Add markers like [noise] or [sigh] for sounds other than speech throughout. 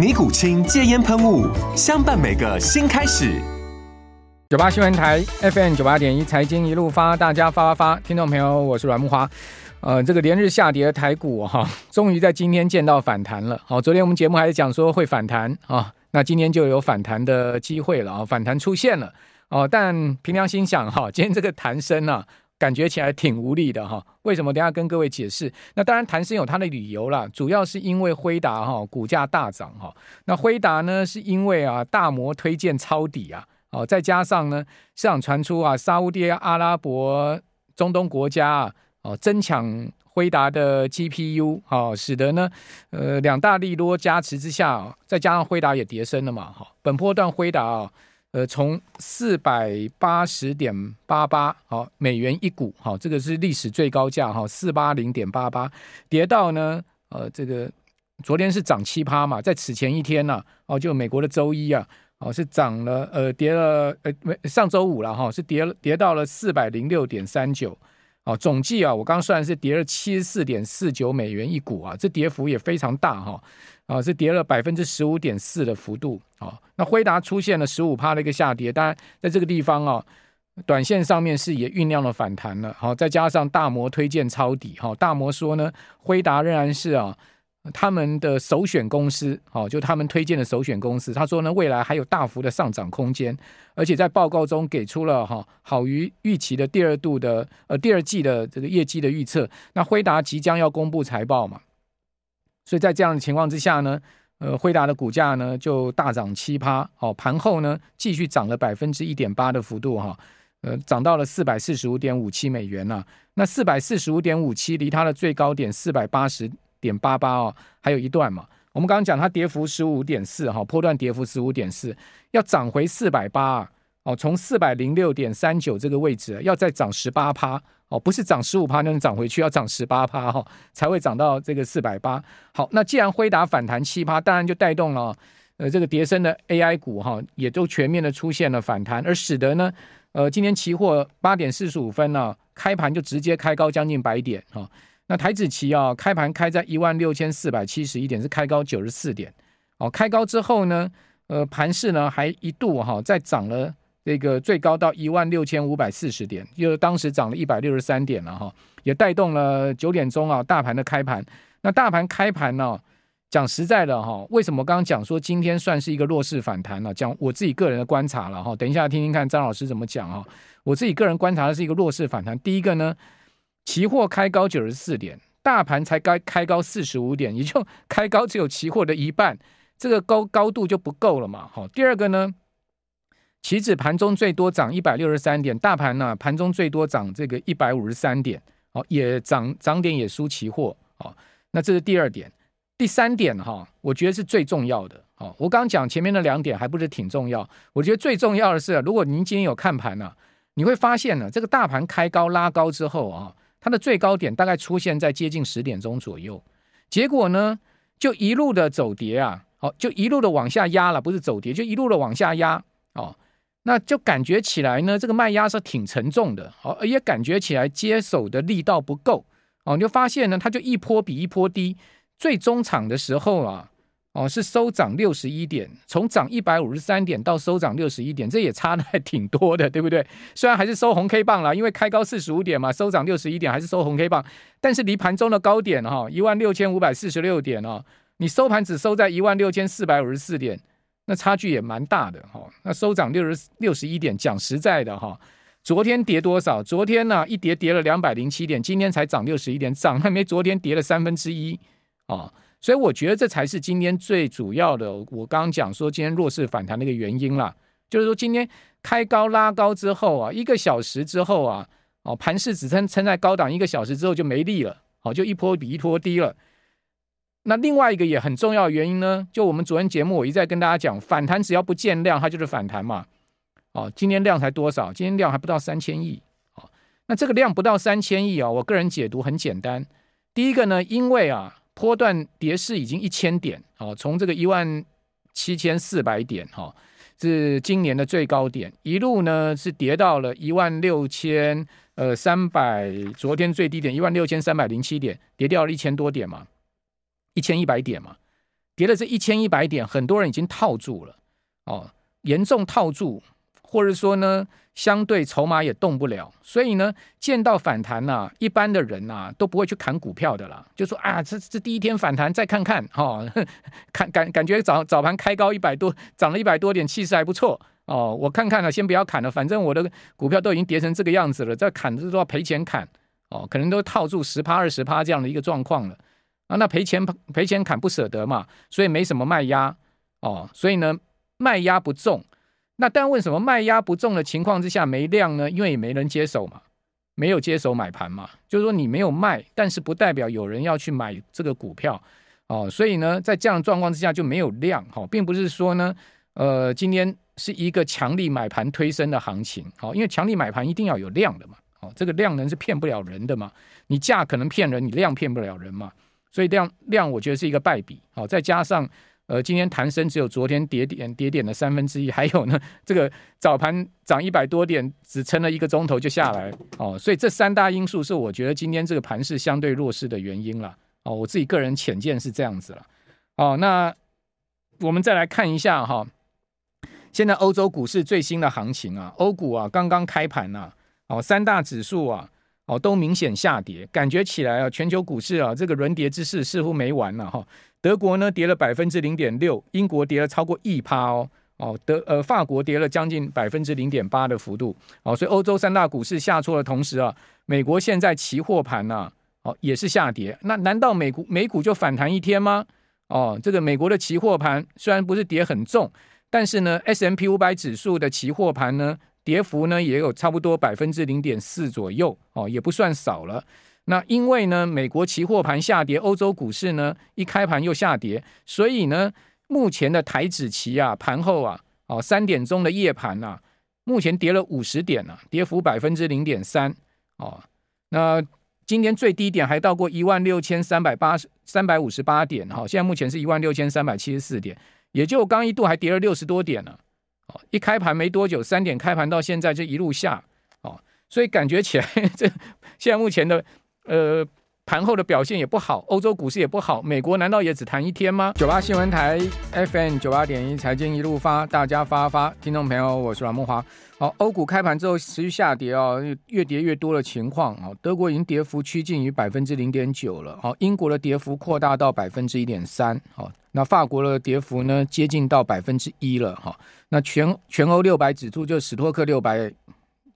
尼古清戒烟喷雾，相伴每个新开始。九八新闻台 FM 九八点一，财经一路发，大家发发发。听众朋友，我是阮木华。呃，这个连日下跌的台股哈，终于在今天见到反弹了。好，昨天我们节目还是讲说会反弹啊，那今天就有反弹的机会了啊，反弹出现了哦。但凭良心想哈，今天这个弹升啊。感觉起来挺无力的哈，为什么？等下跟各位解释。那当然，弹升有它的理由啦，主要是因为辉达哈股价大涨哈。那辉达呢，是因为啊大摩推荐抄底啊，哦，再加上呢市场传出啊沙乌地阿拉伯、中东国家啊哦争抢辉达的 GPU 哦，使得呢呃两大利多加持之下，再加上辉达也跌升了嘛哈。本波段辉达啊。呃，从四百八十点八八好美元一股，好，这个是历史最高价哈，四八零点八八，跌到呢，呃，这个昨天是涨七趴嘛，在此前一天呢，哦，就美国的周一啊，哦，是涨了，呃，跌了，呃，上周五了哈，是跌了，跌到了四百零六点三九，哦，总计啊，我刚算是跌了七十四点四九美元一股啊，这跌幅也非常大哈。啊，是跌了百分之十五点四的幅度啊。那辉达出现了十五趴的一个下跌，当然在这个地方啊，短线上面是也酝酿了反弹了。好，再加上大摩推荐抄底，哈，大摩说呢，辉达仍然是啊他们的首选公司，好，就他们推荐的首选公司。他说呢，未来还有大幅的上涨空间，而且在报告中给出了哈好于预期的第二度的呃第二季的这个业绩的预测。那辉达即将要公布财报嘛？所以在这样的情况之下呢，呃，辉达的股价呢就大涨七趴，好，盘后呢继续涨了百分之一点八的幅度哈，呃，涨到了四百四十五点五七美元了。那四百四十五点五七离它的最高点四百八十点八八哦，还有一段嘛。我们刚刚讲它跌幅十五点四哈，波段跌幅十五点四，要涨回四百八哦，从四百零六点三九这个位置要再涨十八趴。哦，不是涨十五趴就能涨回去，要涨十八趴哈，才会涨到这个四百八。好，那既然辉达反弹七趴，当然就带动了呃这个叠升的 AI 股哈，也都全面的出现了反弹，而使得呢，呃今天期货八点四十五分呢，开盘就直接开高将近百点哈。那台指期啊，开盘开在一万六千四百七十一点，是开高九十四点。哦，开高之后呢，呃盘势呢还一度哈再涨了。这个最高到一万六千五百四十点，就是当时涨了一百六十三点了哈，也带动了九点钟啊大盘的开盘。那大盘开盘呢，讲实在的哈，为什么刚刚讲说今天算是一个弱势反弹呢？讲我自己个人的观察了哈，等一下听听看张老师怎么讲啊。我自己个人观察的是一个弱势反弹。第一个呢，期货开高九十四点，大盘才该开高四十五点，也就开高只有期货的一半，这个高高度就不够了嘛。好，第二个呢。期指盘中最多涨一百六十三点，大盘呢盘中最多涨这个一百五十三点，哦，也涨涨点也输期货，哦，那这是第二点，第三点哈，我觉得是最重要的，哦，我刚讲前面的两点还不是挺重要，我觉得最重要的是，如果您今天有看盘呢，你会发现呢，这个大盘开高拉高之后啊，它的最高点大概出现在接近十点钟左右，结果呢就一路的走跌啊，哦，就一路的往下压了，不是走跌，就一路的往下压，哦。那就感觉起来呢，这个卖压是挺沉重的，哦，也感觉起来接手的力道不够，哦，你就发现呢，它就一波比一波低，最终场的时候啊，哦，是收涨六十一点，从涨一百五十三点到收涨六十一点，这也差的还挺多的，对不对？虽然还是收红 K 棒了，因为开高四十五点嘛，收涨六十一点还是收红 K 棒，但是离盘中的高点哈，一万六千五百四十六点哦，你收盘只收在一万六千四百五十四点。那差距也蛮大的哈。那收涨六十六十一点，讲实在的哈，昨天跌多少？昨天呢一跌跌了两百零七点，今天才涨六十一点，涨还没昨天跌了三分之一啊。所以我觉得这才是今天最主要的。我刚刚讲说今天弱势反弹的一个原因啦，就是说今天开高拉高之后啊，一个小时之后啊，哦盘势只撑撑在高档，一个小时之后就没力了，好就一波比一波低了。那另外一个也很重要的原因呢，就我们昨天节目我一再跟大家讲，反弹只要不见量，它就是反弹嘛。哦，今天量才多少？今天量还不到三千亿。哦，那这个量不到三千亿啊，我个人解读很简单。第一个呢，因为啊。波段跌势已经一千点，哦，从这个一万七千四百点，哈，是今年的最高点，一路呢是跌到了一万六千呃三百，昨天最低点一万六千三百零七点，跌掉了一千多点嘛，一千一百点嘛，跌了这一千一百点，很多人已经套住了，哦，严重套住。或者说呢，相对筹码也动不了，所以呢，见到反弹呐、一般的人呐、都不会去砍股票的啦，就说啊，这这第一天反弹再看看、哦，[laughs] 看感感觉早早盘开高一百多，涨了一百多点，气势还不错哦，我看看了，先不要砍了，反正我的股票都已经跌成这个样子了，再砍都要赔钱砍哦，可能都套住十趴二十趴这样的一个状况了啊，那赔钱赔钱砍不舍得嘛，所以没什么卖压哦，所以呢，卖压不重。那但为什么卖压不重的情况之下没量呢？因为也没人接手嘛，没有接手买盘嘛，就是说你没有卖，但是不代表有人要去买这个股票哦，所以呢，在这样的状况之下就没有量哈，并不是说呢，呃，今天是一个强力买盘推升的行情，好，因为强力买盘一定要有量的嘛，哦，这个量能是骗不了人的嘛，你价可能骗人，你量骗不了人嘛，所以量量我觉得是一个败笔，好，再加上。呃，今天弹升只有昨天跌点跌点的三分之一，还有呢，这个早盘涨一百多点，只撑了一个钟头就下来哦，所以这三大因素是我觉得今天这个盘是相对弱势的原因了哦，我自己个人浅见是这样子了哦。那我们再来看一下哈，现在欧洲股市最新的行情啊，欧股啊刚刚开盘呐，哦，三大指数啊哦都明显下跌，感觉起来啊，全球股市啊这个轮跌之势似乎没完了哈。德国呢跌了百分之零点六，英国跌了超过一趴哦哦，德呃法国跌了将近百分之零点八的幅度哦，所以欧洲三大股市下挫的同时啊，美国现在期货盘呐哦也是下跌，那难道美股美股就反弹一天吗？哦，这个美国的期货盘虽然不是跌很重，但是呢，S M P 五百指数的期货盘呢跌幅呢也有差不多百分之零点四左右哦，也不算少了。那因为呢，美国期货盘下跌，欧洲股市呢一开盘又下跌，所以呢，目前的台指期啊，盘后啊，哦三点钟的夜盘啊，目前跌了五十点啊，跌幅百分之零点三哦。那今天最低点还到过一万六千三百八十三百五十八点哈，现在目前是一万六千三百七十四点，也就刚一度还跌了六十多点呢。一开盘没多久，三点开盘到现在就一路下哦，所以感觉起来 [laughs] 这现在目前的。呃，盘后的表现也不好，欧洲股市也不好，美国难道也只谈一天吗？九八新闻台 FM 九八点一财经一路发，大家发发，听众朋友，我是阮慕驊。好，欧股开盘之后持续下跌啊，越跌越多的情况啊，德国已经跌幅趋近于百分之零点九了，好，英国的跌幅扩大到百分之一点三，好，那法国的跌幅呢接近到百分之一了，哈，那全全欧六百指数就史托克六百，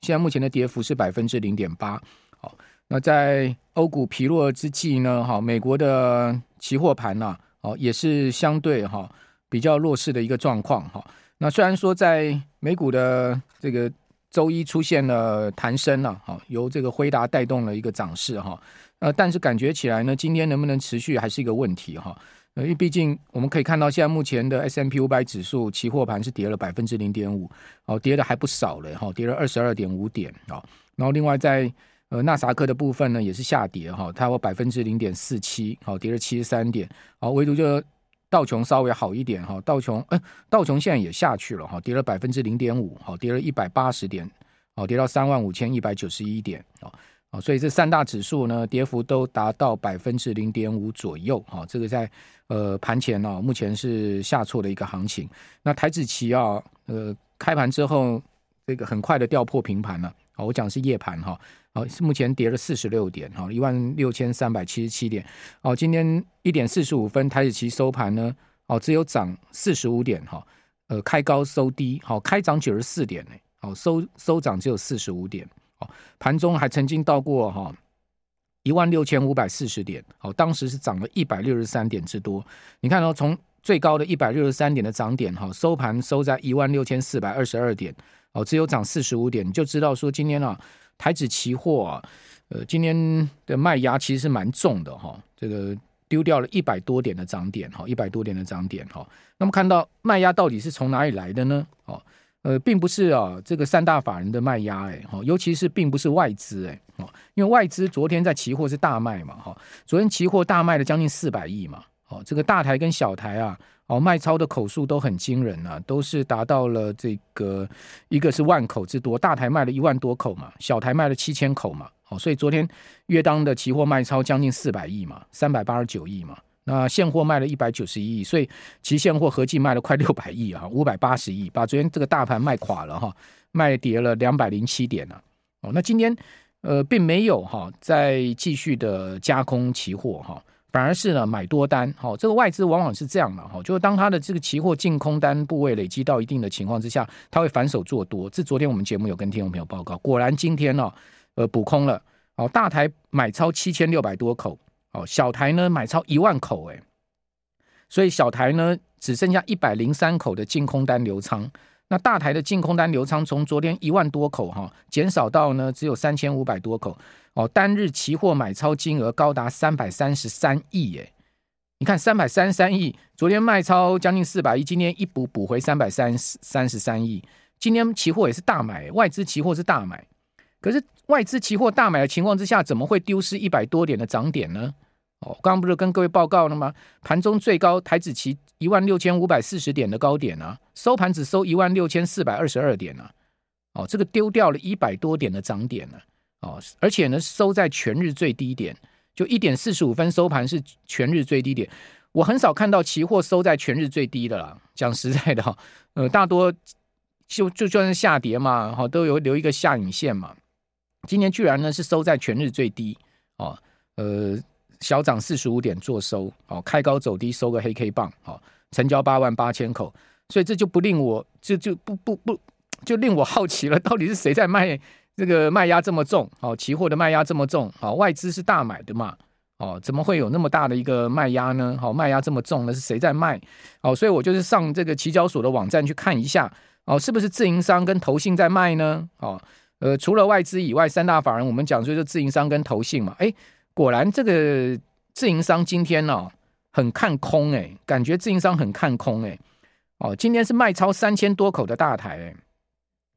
现在目前的跌幅是百分之零点八，好。那在欧股疲弱之际呢，哈，美国的期货盘呐，哦，也是相对哈比较弱势的一个状况哈。那虽然说在美股的这个周一出现了弹升了，哈，由这个辉达带动了一个涨势哈，呃，但是感觉起来呢，今天能不能持续还是一个问题哈。因为毕竟我们可以看到，现在目前的 S M P 五百指数期货盘是跌了百分之零点五，哦，跌的还不少了哈，跌了二十二点五点啊。然后另外在呃，纳萨克的部分呢也是下跌哈，它有百分之零点四七，好，跌了七十三点，好，唯独就道琼稍微好一点哈，道琼，呃，道琼现在也下去了哈，跌了百分之零点五，好，跌了一百八十点，好，跌到三万五千一百九十一点，啊，所以这三大指数呢，跌幅都达到百分之零点五左右，哈，这个在呃盘前呢，目前是下挫的一个行情。那台指期啊，呃，开盘之后这个很快的掉破平盘了，好，我讲是夜盘哈。好，目前跌了四十六点，哈，一万六千三百七十七点。哦，今天一点四十五分，台指期收盘呢，哦，只有涨四十五点，哈，呃，开高收低，好，开涨九十四点呢，好，收收涨只有四十五点，好，盘中还曾经到过哈一万六千五百四十点，好，当时是涨了一百六十三点之多。你看哦，从最高的一百六十三点的涨点，哈，收盘收在一万六千四百二十二点，哦，只有涨四十五点，你就知道说今天啊，台指期货啊，呃，今天的卖压其实是蛮重的哈，这个。丢掉了一百多点的涨点，哈，一百多点的涨点，哈。那么看到卖压到底是从哪里来的呢？哦，呃，并不是啊，这个三大法人的卖压，哎，哈，尤其是并不是外资，哎，哦，因为外资昨天在期货是大卖嘛，哈，昨天期货大卖了将近四百亿嘛，哦，这个大台跟小台啊，哦，卖超的口数都很惊人啊，都是达到了这个一个是万口之多，大台卖了一万多口嘛，小台卖了七千口嘛。哦，所以昨天约当的期货卖超将近四百亿嘛，三百八十九亿嘛。那现货卖了一百九十一亿，所以期现货合计卖了快六百亿啊，五百八十亿，把昨天这个大盘卖垮了哈，卖跌了两百零七点了。哦，那今天呃并没有哈再继续的加空期货哈，反而是呢买多单。好，这个外资往往是这样的哈，就是当它的这个期货净空单部位累积到一定的情况之下，它会反手做多。这昨天我们节目有跟听众朋友报告，果然今天呢。呃，补空了，哦，大台买超七千六百多口，哦，小台呢买超一万口，哎，所以小台呢只剩下一百零三口的净空单留仓，那大台的净空单流仓从昨天一万多口哈，减少到呢只有三千五百多口，哦，单日期货买超金额高达三百三十三亿，哎，你看三百三十三亿，昨天卖超将近四百亿，今天一补补回三百三十三十三亿，今天期货也是大买，外资期货是大买。可是外资期货大买的情况之下，怎么会丢失一百多点的涨点呢？哦，刚刚不是跟各位报告了吗？盘中最高台指期一万六千五百四十点的高点啊，收盘只收一万六千四百二十二点啊。哦，这个丢掉了一百多点的涨点呢。哦，而且呢，收在全日最低点，就一点四十五分收盘是全日最低点。我很少看到期货收在全日最低的啦。讲实在的哈，呃，大多就就算是下跌嘛，哈，都有留一个下影线嘛。今年居然呢是收在全日最低哦，呃，小涨四十五点做收哦，开高走低收个黑 K 棒哦，成交八万八千口，所以这就不令我就就不不不就令我好奇了，到底是谁在卖这个卖压这么重？哦，期货的卖压这么重，哦，外资是大买的嘛？哦，怎么会有那么大的一个卖压呢？哦，卖压这么重，那是谁在卖？哦，所以我就是上这个期交所的网站去看一下，哦，是不是自营商跟投信在卖呢？哦。呃，除了外资以外，三大法人我们讲说就自营商跟投信嘛，哎，果然这个自营商今天呢、哦、很看空哎，感觉自营商很看空哎，哦，今天是卖超三千多口的大台哎，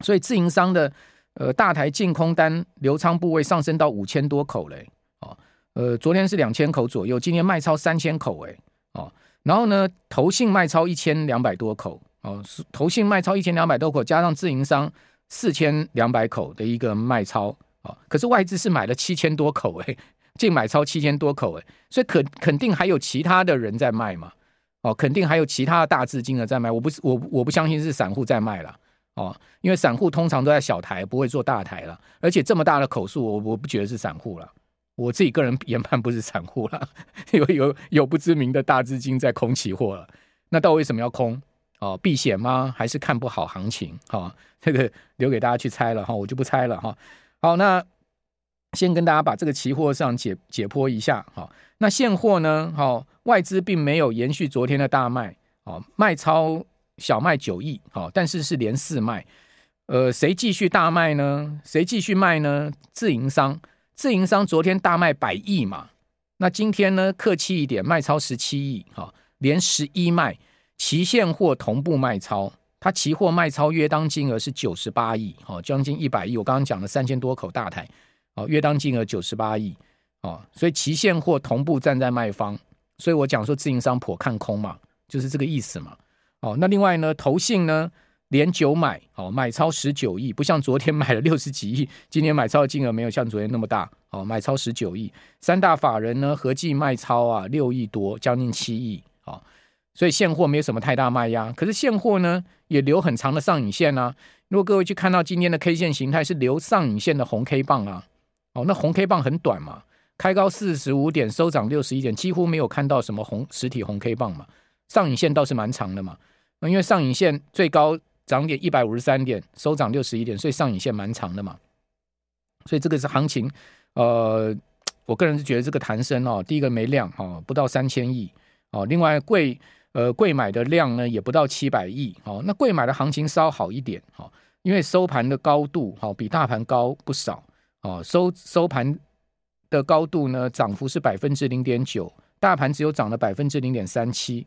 所以自营商的呃大台净空单留仓部位上升到五千多口嘞，哦，呃，昨天是两千口左右，今天卖超三千口哎，哦，然后呢，投信卖超一千两百多口哦，投信卖超一千两百多口，加上自营商。四千两百口的一个卖超啊，可是外资是买了七千多口诶，净买超七千多口诶，所以肯肯定还有其他的人在卖嘛，哦，肯定还有其他的大资金的在卖，我不是我我不相信是散户在卖了哦，因为散户通常都在小台，不会做大台了，而且这么大的口数，我我不觉得是散户了，我自己个人研判不是散户了，[laughs] 有有有不知名的大资金在空期货了，那到底为什么要空？哦，避险吗？还是看不好行情？哈、哦，这个留给大家去猜了哈、哦，我就不猜了哈、哦。好，那先跟大家把这个期货上解解剖一下哈、那现货呢？好、外资并没有延续昨天的大卖，哦，卖超小卖九亿，好、哦，但是是连四卖。呃，谁继续大卖呢？谁继续卖呢？自营商，自营商昨天大卖百亿嘛，那今天呢？客气一点，卖超十七亿，哈、哦，连十一卖。期现货同步卖超，它期货卖超约当金额是九十八亿，哦，将近一百亿。我刚刚讲了三千多口大台，哦，约当金额九十八亿，哦，所以期现货同步站在卖方，所以我讲说自营商颇看空嘛，就是这个意思嘛。哦，那另外呢，投信呢连九买，哦，买超十九亿，不像昨天买了六十几亿，今天买超的金额没有像昨天那么大，哦，买超十九亿。三大法人呢合计卖超啊六亿多，将近七亿，哦。所以现货没有什么太大卖压，可是现货呢也留很长的上影线啊。如果各位去看到今天的 K 线形态是留上影线的红 K 棒啊，哦，那红 K 棒很短嘛，开高四十五点，收涨六十一点，几乎没有看到什么红实体红 K 棒嘛。上影线倒是蛮长的嘛。那因为上影线最高涨点一百五十三点，收涨六十一点，所以上影线蛮长的嘛。所以这个是行情，呃，我个人是觉得这个弹升哦，第一个没量哦，不到三千亿哦，另外贵呃贵买的量呢也不到七百亿哦，那贵买的行情稍好一点哦，因为收盘的高度哦比大盘高不少哦，收收盘的高度呢涨幅是百分之零点九，大盘只有涨了百分之零点三七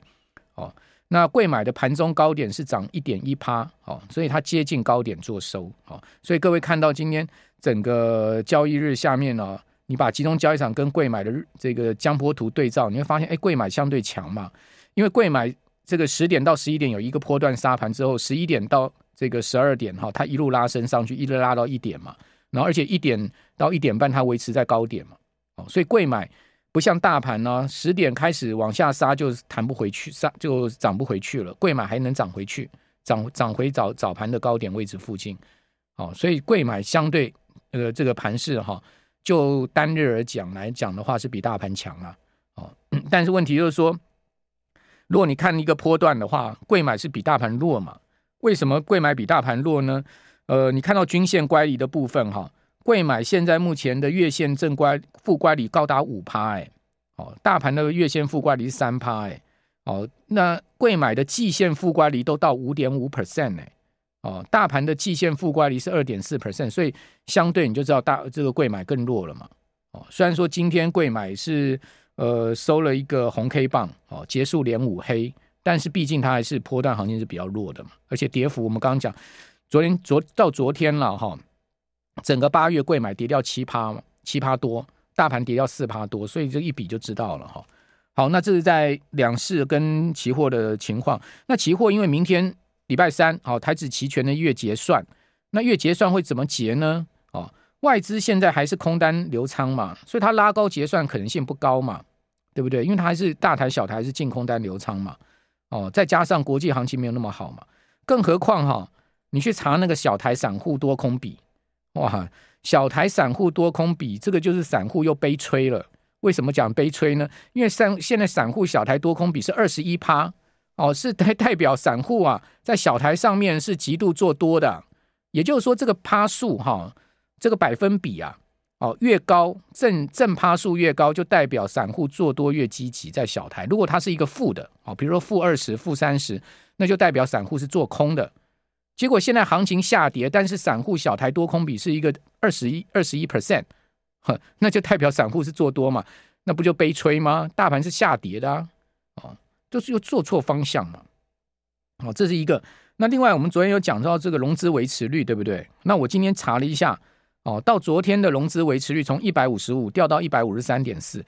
哦。那贵买的盘中高点是涨一点一趴，哦，所以它接近高点做收，哦，所以各位看到今天整个交易日下面呢，你把集中交易场跟贵买的这个江波图对照，你会发现，哎，贵买相对强嘛，因为贵买这个十点到十一点有一个波段杀盘之后，十一点到这个十二点，哈，它一路拉升上去，一路拉到一点嘛，然后而且一点到一点半它维持在高点嘛，哦，所以贵买。不像大盘呢，十点开始往下杀就弹不回去，杀就涨不回去了。贵买还能涨回去，涨涨回早早盘的高点位置附近。哦，所以贵买相对呃这个盘势哈，就单日而讲来讲的话是比大盘强啊。哦，[clears throat] 但是问题就是说，如果你看一个波段的话，贵买是比大盘弱嘛？为什么贵买比大盘弱呢？呃，你看到均线乖离的部分哈。贵买现在目前的月线正乖负乖离高达五趴哎，哦，大盘的月线负乖离是三趴哎，哦，那贵买的季线负乖离都到五点五 percent 哎，哦，大盘的季线负乖离是二点四 percent，所以相对你就知道大这个贵买更弱了嘛，哦，虽然说今天贵买是呃收了一个红 K 棒哦，结束连五黑，但是毕竟它还是波段行情是比较弱的嘛，而且跌幅我们刚刚讲，昨天昨到昨天了哈。整个八月贵买跌掉七趴，七趴多，大盘跌掉四趴多，所以这一比就知道了哈。好，那这是在两市跟期货的情况。那期货因为明天礼拜三，好，台指期权的月结算，那月结算会怎么结呢？哦，外资现在还是空单留仓嘛，所以它拉高结算可能性不高嘛，对不对？因为它还是大台小台是净空单留仓嘛。哦，再加上国际行情没有那么好嘛，更何况哈，你去查那个小台散户多空比。哇，小台散户多空比，这个就是散户又悲催了。为什么讲悲催呢？因为散现在散户小台多空比是二十一趴哦，是代代表散户啊，在小台上面是极度做多的。也就是说，这个趴数哈，这个百分比啊，哦越高正正趴数越高，就代表散户做多越积极在小台。如果它是一个负的哦，比如说负二十、负三十，那就代表散户是做空的。结果现在行情下跌，但是散户小台多空比是一个二十一二十一 percent，呵那就代表散户是做多嘛？那不就悲催吗？大盘是下跌的啊，哦，就是又做错方向嘛，哦，这是一个。那另外我们昨天有讲到这个融资维持率，对不对？那我今天查了一下，哦，到昨天的融资维持率从一百五十五掉到一百五十三点四，